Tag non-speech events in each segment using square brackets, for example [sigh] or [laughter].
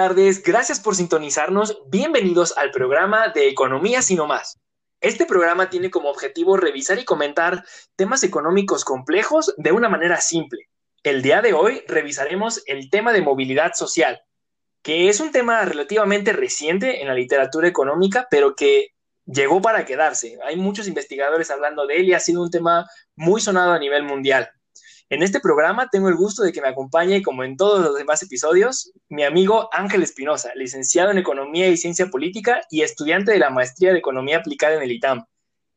Buenas tardes, gracias por sintonizarnos. Bienvenidos al programa de Economía Sino Más. Este programa tiene como objetivo revisar y comentar temas económicos complejos de una manera simple. El día de hoy revisaremos el tema de movilidad social, que es un tema relativamente reciente en la literatura económica, pero que llegó para quedarse. Hay muchos investigadores hablando de él y ha sido un tema muy sonado a nivel mundial. En este programa tengo el gusto de que me acompañe, como en todos los demás episodios, mi amigo Ángel Espinosa, licenciado en Economía y Ciencia Política y estudiante de la Maestría de Economía Aplicada en el ITAM.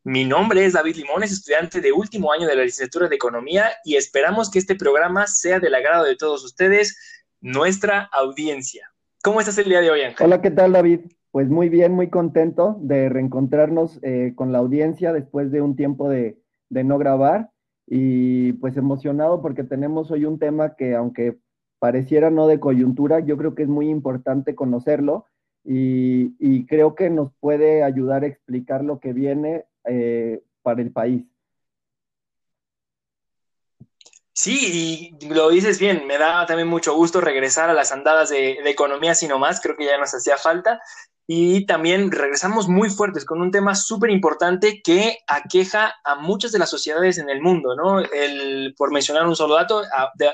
Mi nombre es David Limones, estudiante de último año de la licenciatura de Economía y esperamos que este programa sea del agrado de todos ustedes, nuestra audiencia. ¿Cómo estás el día de hoy, Ángel? Hola, ¿qué tal, David? Pues muy bien, muy contento de reencontrarnos eh, con la audiencia después de un tiempo de, de no grabar y pues emocionado porque tenemos hoy un tema que aunque pareciera no de coyuntura, yo creo que es muy importante conocerlo y, creo que nos puede ayudar a explicar lo que viene eh, para el país. Sí, y lo dices bien, me da también mucho gusto regresar a las andadas de, de economía, sino más, creo que ya nos hacía falta. Y también regresamos muy fuertes con un tema súper importante que aqueja a muchas de las sociedades en el mundo, ¿no? El, por mencionar un solo dato,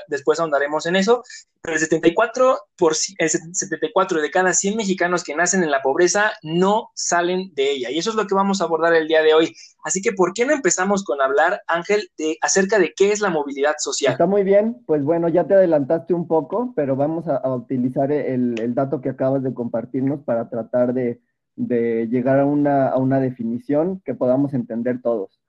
después ahondaremos en eso, pero el 74, por, el 74 de cada 100 mexicanos que nacen en la pobreza no salen de ella. Y eso es lo que vamos a abordar el día de hoy. Así que, ¿por qué no empezamos con hablar, Ángel, de, acerca de qué es la movilidad social? Está muy bien, pues bueno, ya te adelantaste un poco, pero vamos a, utilizar el, el, dato que acabas de compartirnos para tratar de, de llegar a una, a una definición que podamos entender todos.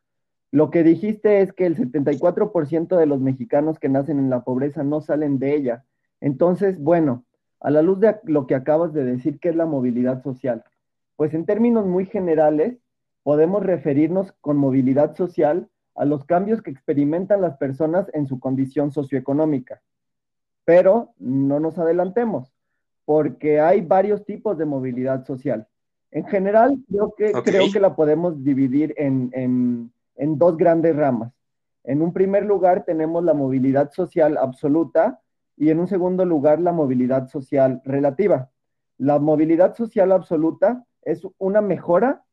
Lo que dijiste es que el 74% de los mexicanos que nacen en la pobreza no salen de ella. Entonces, bueno, a la luz de lo que acabas de decir, ¿qué es la movilidad social? Pues en términos muy generales, podemos referirnos con movilidad social a los cambios que experimentan las personas en su condición socioeconómica. Pero no nos adelantemos, porque hay varios tipos de movilidad social. En general, creo que, creo que la podemos dividir en, en dos grandes ramas. En un primer lugar, tenemos la movilidad social absoluta, y en un segundo lugar la movilidad social relativa. La movilidad social absoluta es una mejora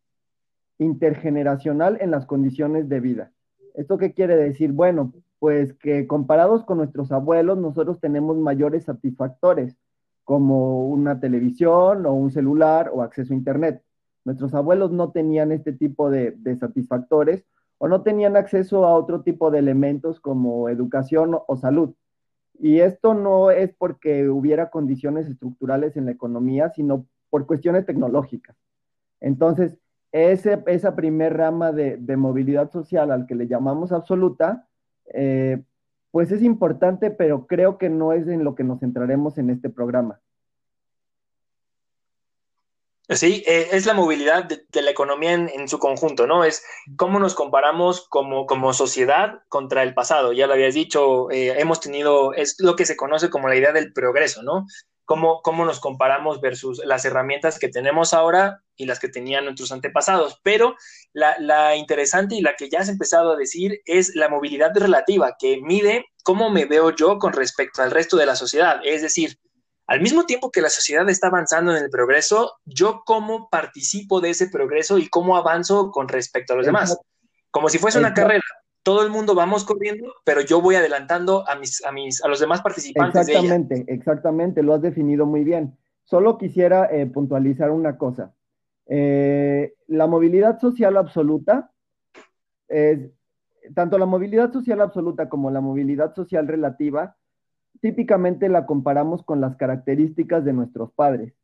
intergeneracional en las condiciones de vida. ¿Esto qué quiere decir? Bueno, pues que comparados con nuestros abuelos, nosotros tenemos mayores satisfactores, como una televisión o un celular o acceso a Internet. Nuestros abuelos no tenían este tipo de, de satisfactores o no tenían acceso a otro tipo de elementos como educación o salud. Y esto no es porque hubiera condiciones estructurales en la economía, sino por cuestiones tecnológicas. Entonces, ese, esa primer rama de, movilidad social al que le llamamos absoluta, eh, pues es importante, pero creo que no es en lo que nos centraremos en este programa. Sí, eh, es la movilidad de, la economía en, su conjunto, ¿no? Es cómo nos comparamos como, como sociedad contra el pasado. Ya lo habías dicho, eh, hemos tenido, es lo que se conoce como la idea del progreso, ¿no? Cómo, cómo nos comparamos versus las herramientas que tenemos ahora y las que tenían nuestros antepasados. Pero la, la interesante y la que ya has empezado a decir es la movilidad relativa, que mide cómo me veo yo con respecto al resto de la sociedad. Es decir, al mismo tiempo que la sociedad está avanzando en el progreso, yo cómo participo de ese progreso y cómo avanzo con respecto a los demás. Como si fuese una carrera. Todo el mundo vamos corriendo, pero yo voy adelantando a mis, a mis, a los demás participantes. Exactamente, exactamente, lo has definido muy bien. Solo quisiera eh, puntualizar una cosa. Eh, la movilidad social absoluta tanto la movilidad social absoluta como la movilidad social relativa típicamente la comparamos con las características de nuestros padres,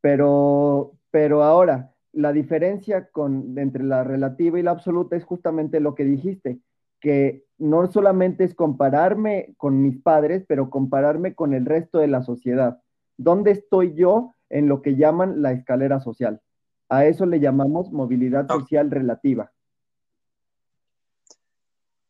pero, pero ahora la diferencia con, entre la relativa y la absoluta es justamente lo que dijiste, que no solamente es compararme con mis padres, pero compararme con el resto de la sociedad. ¿Dónde estoy yo en lo que llaman la escalera social? A eso le llamamos movilidad social relativa.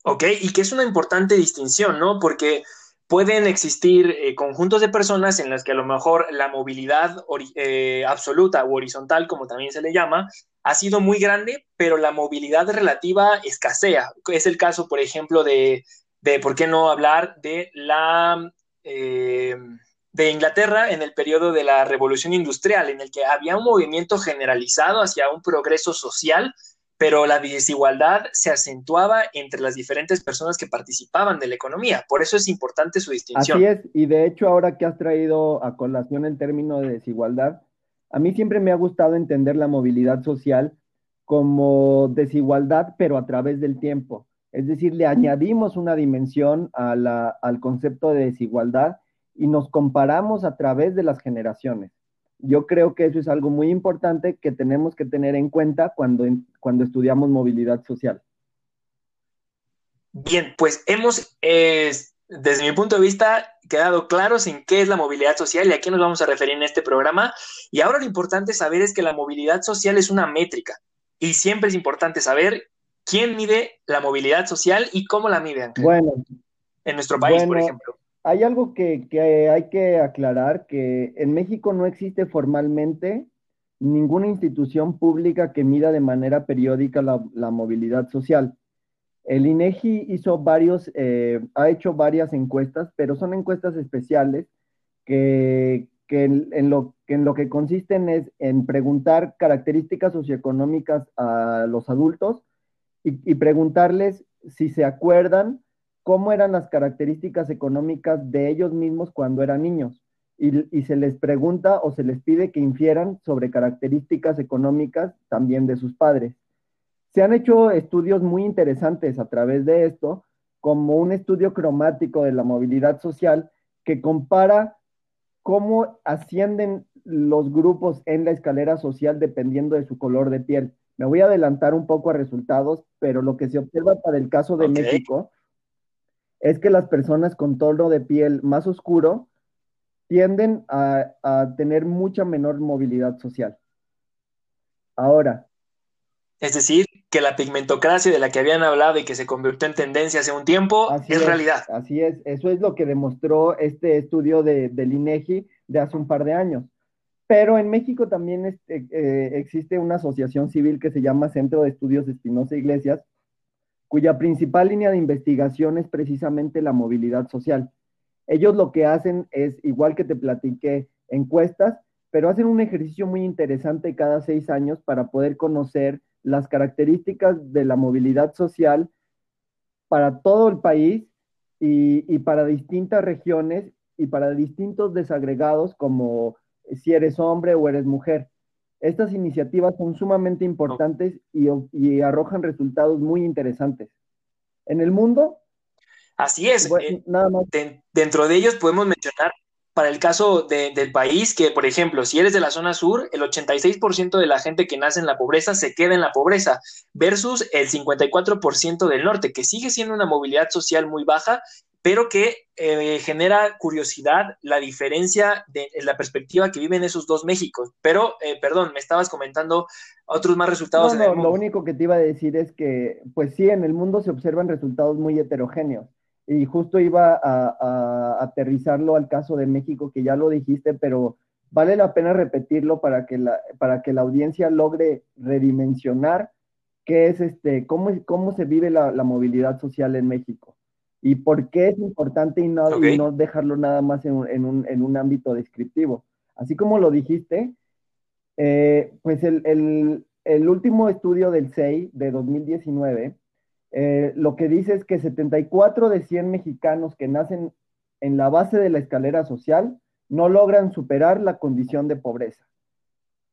Ok, y que es una importante distinción, ¿no? Porque pueden existir eh, conjuntos de personas en las que a lo mejor la movilidad eh, absoluta o horizontal, como también se le llama, ha sido muy grande, pero la movilidad relativa escasea. Es el caso, por ejemplo, de, ¿por qué no hablar de la, eh, de Inglaterra en el periodo de la Revolución Industrial, en el que había un movimiento generalizado hacia un progreso social, pero la desigualdad se acentuaba entre las diferentes personas que participaban de la economía. Por eso es importante su distinción. Así es, y de hecho ahora que has traído a colación el término de desigualdad, a mí siempre me ha gustado entender la movilidad social como desigualdad, pero a través del tiempo. Es decir, le añadimos una dimensión al concepto de desigualdad y nos comparamos a través de las generaciones. Yo creo que eso es algo muy importante que tenemos que tener en cuenta cuando, cuando estudiamos movilidad social. Bien, pues hemos, desde mi punto de vista, quedado claros en qué es la movilidad social y a qué nos vamos a referir en este programa. Y ahora lo importante saber es que la movilidad social es una métrica. Y siempre es importante saber quién mide la movilidad social y cómo la mide. Bueno. En nuestro país, por ejemplo. Hay algo que, hay que aclarar, que en México no existe formalmente ninguna institución pública que mida de manera periódica la, movilidad social. El INEGI hizo varios, eh, ha hecho varias encuestas, pero son encuestas especiales que, en, lo, que en lo que consisten es en preguntar características socioeconómicas a los adultos y, preguntarles si se acuerdan cómo eran las características económicas de ellos mismos cuando eran niños. Y, se les pregunta o se les pide que infieran sobre características económicas también de sus padres. Se han hecho estudios muy interesantes a través de esto, como un estudio cromático de la movilidad social que compara cómo ascienden los grupos en la escalera social dependiendo de su color de piel. Me voy a adelantar un poco a resultados, pero lo que se observa para el caso de México es que las personas con tono de piel más oscuro tienden a, tener mucha menor movilidad social. Ahora. Es decir, que la pigmentocracia de la que habían hablado y que se convirtió en tendencia hace un tiempo es, realidad. Así es, eso es lo que demostró este estudio de, del INEGI de hace un par de años. Pero en México también este, eh, existe una asociación civil que se llama Centro de Estudios Espinosa Iglesias, cuya principal línea de investigación es precisamente la movilidad social. Ellos lo que hacen es, igual que te platiqué, encuestas, pero hacen un ejercicio muy interesante cada seis años para poder conocer las características de la movilidad social para todo el país y, y para distintas regiones y para distintos desagregados como si eres hombre o eres mujer. Estas iniciativas son sumamente importantes y, arrojan resultados muy interesantes. En el mundo. Así es. Eh, dentro de ellos podemos mencionar para el caso del país que, por ejemplo, si eres de la zona sur, el 86% de la gente que nace en la pobreza se queda en la pobreza, versus el 54% del norte, que sigue siendo una movilidad social muy baja pero que eh, genera curiosidad la diferencia de la perspectiva que viven esos dos Méxicos. Pero, eh, perdón, me estabas comentando otros más resultados. No, no, lo único que te iba a decir es que, pues sí, en el mundo se observan resultados muy heterogéneos. Y justo iba a, aterrizarlo al caso de México, que ya lo dijiste, pero vale la pena repetirlo para que la, para que la audiencia logre redimensionar qué es este, cómo, cómo se vive la movilidad social en México y por qué es importante y no, no dejarlo nada más en un, ámbito descriptivo. Así como lo dijiste, eh, pues el, último estudio del SEI de 2019 eh, lo que dice es que 74 de 100 mexicanos que nacen en la base de la escalera social no logran superar la condición de pobreza.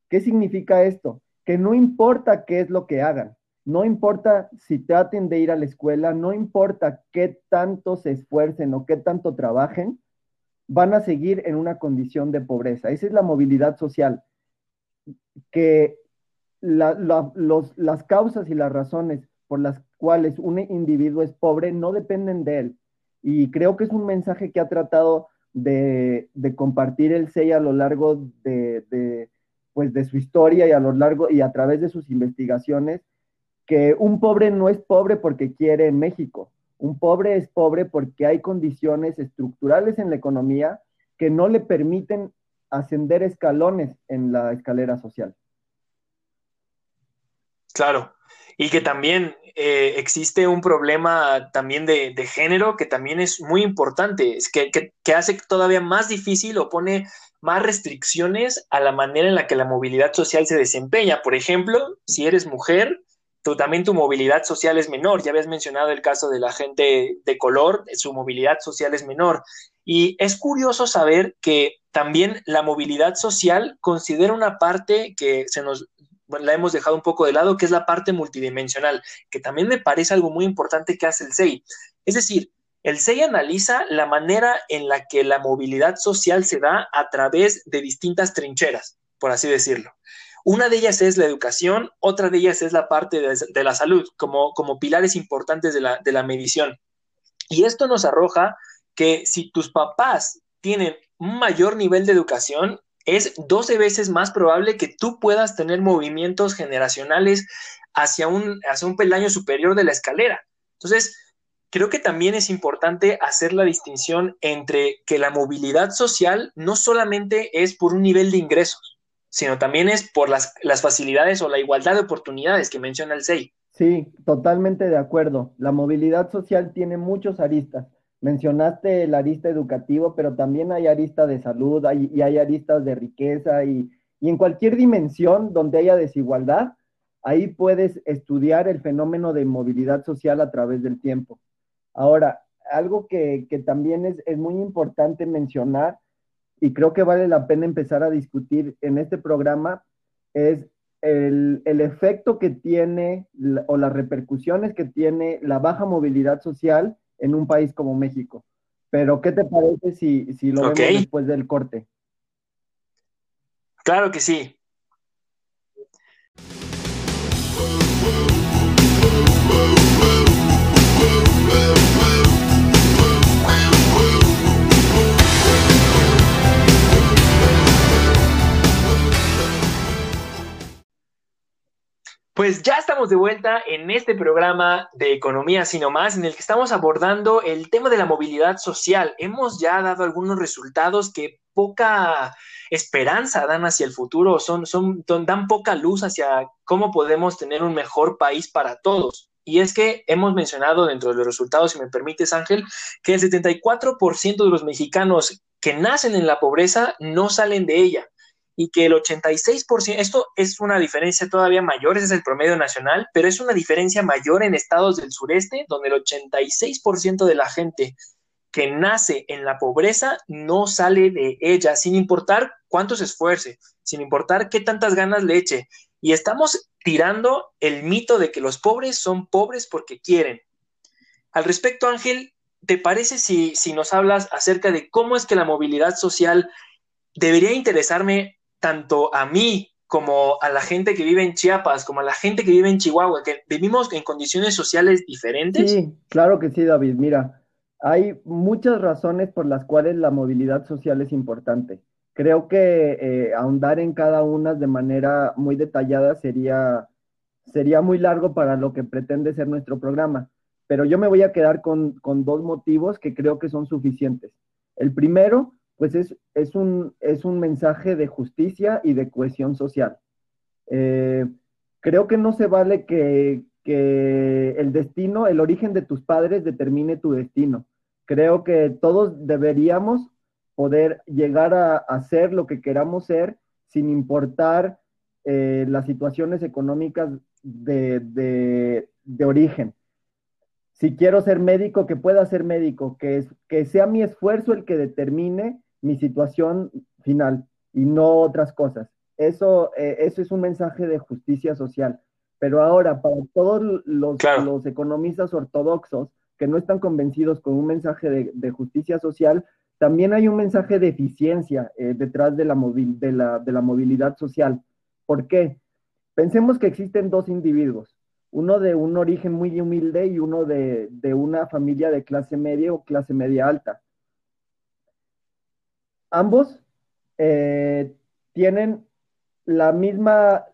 ¿Qué significa esto? Que no importa qué es lo que hagan, no importa si traten de ir a la escuela, no importa qué tanto se esfuercen o qué tanto trabajen, van a seguir en una condición de pobreza. Esa es la movilidad social, que las causas y las razones por las cuales un individuo es pobre no dependen de él. Y creo que es un mensaje que ha tratado de, compartir el SEI a lo largo de, pues de su historia y a lo largo y a través de sus investigaciones que un pobre no es pobre porque quiere en México. Un pobre es pobre porque hay condiciones estructurales en la economía que no le permiten ascender escalones en la escalera social. Claro, y que también eh, existe un problema también de, género que también es muy importante, es que, que, hace todavía más difícil o pone más restricciones a la manera en la que la movilidad social se desempeña. Por ejemplo, si eres mujer, tú, también tu movilidad social es menor. Ya habías mencionado el caso de la gente de color, su movilidad social es menor. Y es curioso saber que también la movilidad social considera una parte que se nos la hemos dejado un poco de lado, que es la parte multidimensional, que también me parece algo muy importante que hace el SEI. Es decir, el SEI analiza la manera en la que la movilidad social se da a través de distintas trincheras, por así decirlo. Una de ellas es la educación, otra de ellas es la parte de, la salud, como, pilares importantes de la, de medición. Y esto nos arroja que si tus papás tienen un mayor nivel de educación, es 12 veces más probable que tú puedas tener movimientos generacionales hacia un, hacia un peldaño superior de la escalera. Entonces, creo que también es importante hacer la distinción entre que la movilidad social no solamente es por un nivel de ingresos, sino también es por las, las facilidades o la igualdad de oportunidades que menciona el SEI. Sí, totalmente de acuerdo. La movilidad social tiene muchos aristas mencionaste el arista educativo, pero también hay arista de salud y hay aristas de riqueza y, en cualquier dimensión donde haya desigualdad, ahí puedes estudiar el fenómeno de movilidad social a través del tiempo. Ahora, algo que, también es, muy importante mencionar y creo que vale la pena empezar a discutir en este programa es el, el efecto que tiene o las repercusiones que tiene la baja movilidad social en un país como México. Pero, ¿qué te parece si, si lo vemos después del corte? Claro que sí. Pues ya estamos de vuelta en este programa de Economía Sino Más, en el que estamos abordando el tema de la movilidad social. Hemos ya dado algunos resultados que poca esperanza dan hacia el futuro, son, son, dan poca luz hacia cómo podemos tener un mejor país para todos. Y es que hemos mencionado dentro de los resultados, si me permites, Ángel, que el 74% de los mexicanos que nacen en la pobreza no salen de ella y que el 86%, esto es una diferencia todavía mayor, ese es el promedio nacional, pero es una diferencia mayor en estados del sureste, donde el 86% de la gente que nace en la pobreza no sale de ella, sin importar cuánto se esfuerce, sin importar qué tantas ganas le eche. Y estamos tirando el mito de que los pobres son pobres porque quieren. Al respecto, Ángel, ¿te parece si, si nos hablas acerca de cómo es que la movilidad social debería interesarme tanto a mí como a la gente que vive en Chiapas, como a la gente que vive en Chihuahua, que vivimos en condiciones sociales diferentes? Sí, claro que sí, David. Mira, hay muchas razones por las cuales la movilidad social es importante. Creo que eh, ahondar en cada una de manera muy detallada sería, sería muy largo para lo que pretende ser nuestro programa, pero yo me voy a quedar con, con dos motivos que creo que son suficientes. El primero pues es, un, es un mensaje de justicia y de cohesión social. Eh, creo que no se vale que, el destino, el origen de tus padres determine tu destino. Creo que todos deberíamos poder llegar a, hacer lo que queramos ser sin importar eh, las situaciones económicas de, origen. Si quiero ser médico, que pueda ser médico, que, es, que sea mi esfuerzo el que determine mi situación final y no otras cosas. Eso, eh, eso es un mensaje de justicia social. Pero ahora, para todos los, los economistas ortodoxos que no están convencidos con un mensaje de, justicia social, también hay un mensaje de eficiencia eh, detrás de la, de, la, de la movilidad social. ¿Por qué? Pensemos que existen dos individuos, uno de un origen muy humilde y uno de, de una familia de clase media o clase media alta ambos eh, tienen la misma,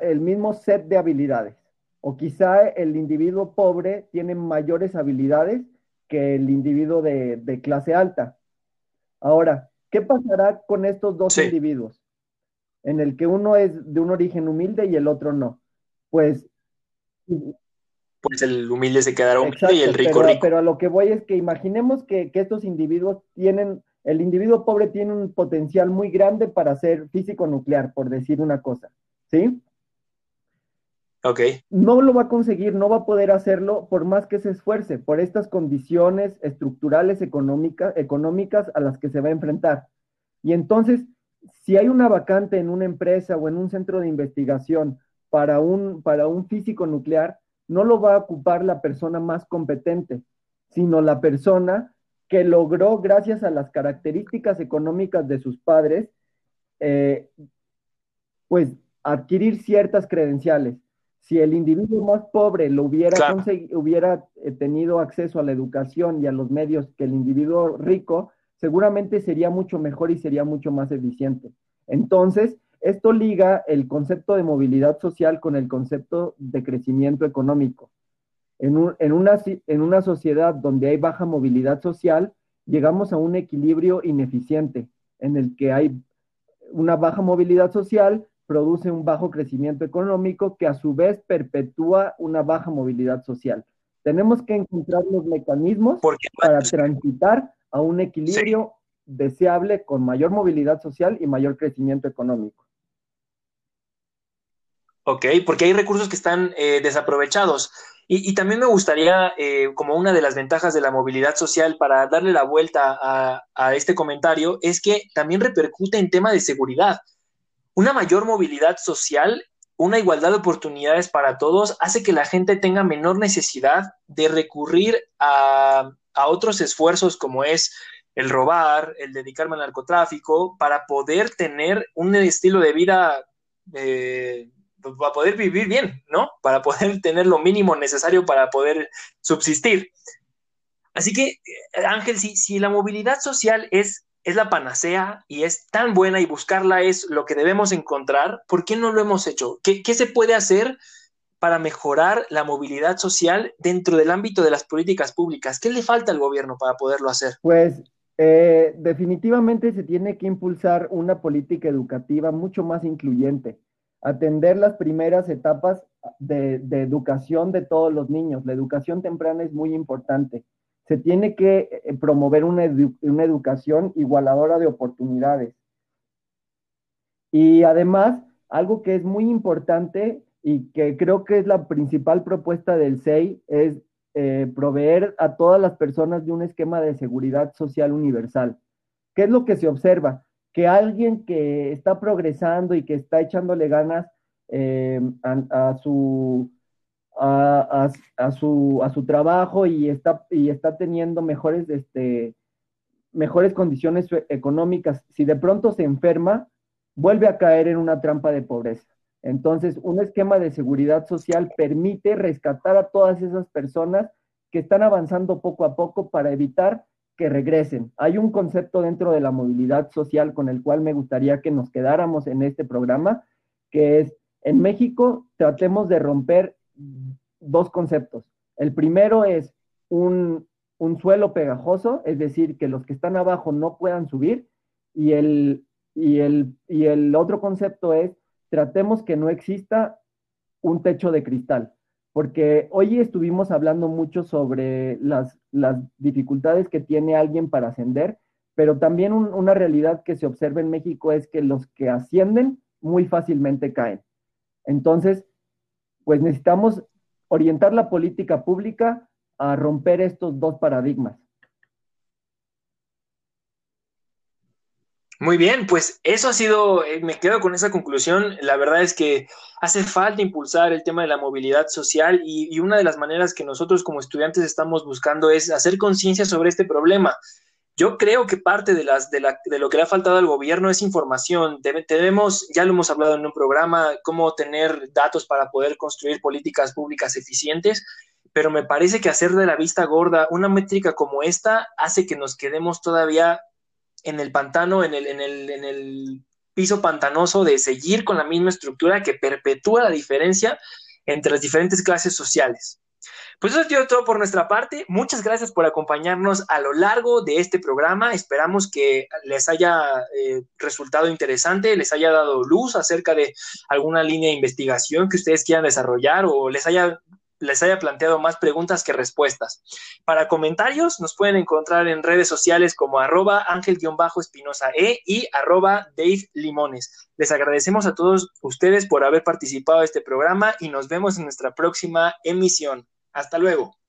el mismo set de habilidades. O quizá el individuo pobre tiene mayores habilidades que el individuo de, clase alta. Ahora, ¿qué pasará con estos dos individuos? En el que uno es de un origen humilde y el otro no. Pues pues el humilde se quedará humilde y el rico pero, rico. Pero a lo que voy es que imaginemos que, que estos individuos tienen, el individuo pobre tiene un potencial muy grande para ser físico nuclear, por decir una cosa, ¿sí? Ok. No lo va a conseguir, no va a poder hacerlo por más que se esfuerce, por estas condiciones estructurales económicas, económicas a las que se va a enfrentar. Y entonces, si hay una vacante en una empresa o en un centro de investigación para un, para un físico nuclear, no lo va a ocupar la persona más competente, sino la persona que logró, gracias a las características económicas de sus padres, eh, pues adquirir ciertas credenciales. Si el individuo más pobre lo hubiera, claro. hubiera eh, tenido acceso a la educación y a los medios que el individuo rico, seguramente sería mucho mejor y sería mucho más eficiente. Entonces, esto liga el concepto de movilidad social con el concepto de crecimiento económico. En, un, en, una, en, una, sociedad donde hay baja movilidad social, llegamos a un equilibrio ineficiente, en el que hay una baja movilidad social, produce un bajo crecimiento económico que a su vez perpetúa una baja movilidad social. Tenemos que encontrar los mecanismos para transitar a un equilibrio sí. deseable con mayor movilidad social y mayor crecimiento económico. Ok, porque hay recursos que están eh, desaprovechados. Y, y, también me gustaría, eh, como una de las ventajas de la movilidad social, para darle la vuelta a, este comentario, es que también repercute en tema de seguridad. Una mayor movilidad social, una igualdad de oportunidades para todos, hace que la gente tenga menor necesidad de recurrir a, a otros esfuerzos como es el robar, el dedicarme al narcotráfico, para poder tener un estilo de vida eh, para poder vivir bien, ¿no? Para poder [laughs] tener lo mínimo necesario para poder subsistir. Así que, Ángel, si, si la movilidad social es, es la panacea y es tan buena y buscarla es lo que debemos encontrar, ¿por qué no lo hemos hecho? ¿Qué, qué se puede hacer para mejorar la movilidad social dentro del ámbito de las políticas públicas? ¿Qué le falta al gobierno para poderlo hacer? Pues eh, definitivamente se tiene que impulsar una política educativa mucho más incluyente atender las primeras etapas de, educación de todos los niños. La educación temprana es muy importante. Se tiene que eh, promover una, una educación igualadora de oportunidades. Y además, algo que es muy importante y que creo que es la principal propuesta del SEI es eh, proveer a todas las personas de un esquema de seguridad social universal. ¿Qué es lo que se observa? Que alguien que está progresando y que está echándole ganas eh, a, su, a, a, su, a su trabajo y está, y está teniendo mejores, este, mejores condiciones económicas, si de pronto se enferma, vuelve a caer en una trampa de pobreza. Entonces, un esquema de seguridad social permite rescatar a todas esas personas que están avanzando poco a poco para evitar que regresen. Hay un concepto dentro de la movilidad social con el cual me gustaría que nos quedáramos en este programa, que es, en México tratemos de romper dos conceptos. El primero es un, un suelo pegajoso, es decir, que los que están abajo no puedan subir, y el, y el, y el otro concepto es, tratemos que no exista un techo de cristal porque hoy estuvimos hablando mucho sobre las, dificultades que tiene alguien para ascender, pero también un, una realidad que se observa en México es que los que ascienden muy fácilmente caen. Entonces, pues necesitamos orientar la política pública a romper estos dos paradigmas. Muy bien, pues eso ha sido, eh, me quedo con esa conclusión. La verdad es que hace falta impulsar el tema de la movilidad social y, una de las maneras que nosotros como estudiantes estamos buscando es hacer conciencia sobre este problema. Yo creo que parte de, las, de, la, de, lo que le ha faltado al gobierno es información. Debemos, ya lo hemos hablado en un programa, cómo tener datos para poder construir políticas públicas eficientes, pero me parece que hacer de la vista gorda una métrica como esta hace que nos quedemos todavía en el pantano, en el, en, el, en el piso pantanoso de seguir con la misma estructura que perpetúa la diferencia entre las diferentes clases sociales. Pues eso ha sido todo por nuestra parte. Muchas gracias por acompañarnos a lo largo de este programa. Esperamos que les haya eh, resultado interesante, les haya dado luz acerca de alguna línea de investigación que ustedes quieran desarrollar o les haya les haya planteado más preguntas que respuestas. Para comentarios nos pueden encontrar en redes sociales como arroba ángel-espinosa e y arroba Dave Limones. Les agradecemos a todos ustedes por haber participado de este programa y nos vemos en nuestra próxima emisión. Hasta luego.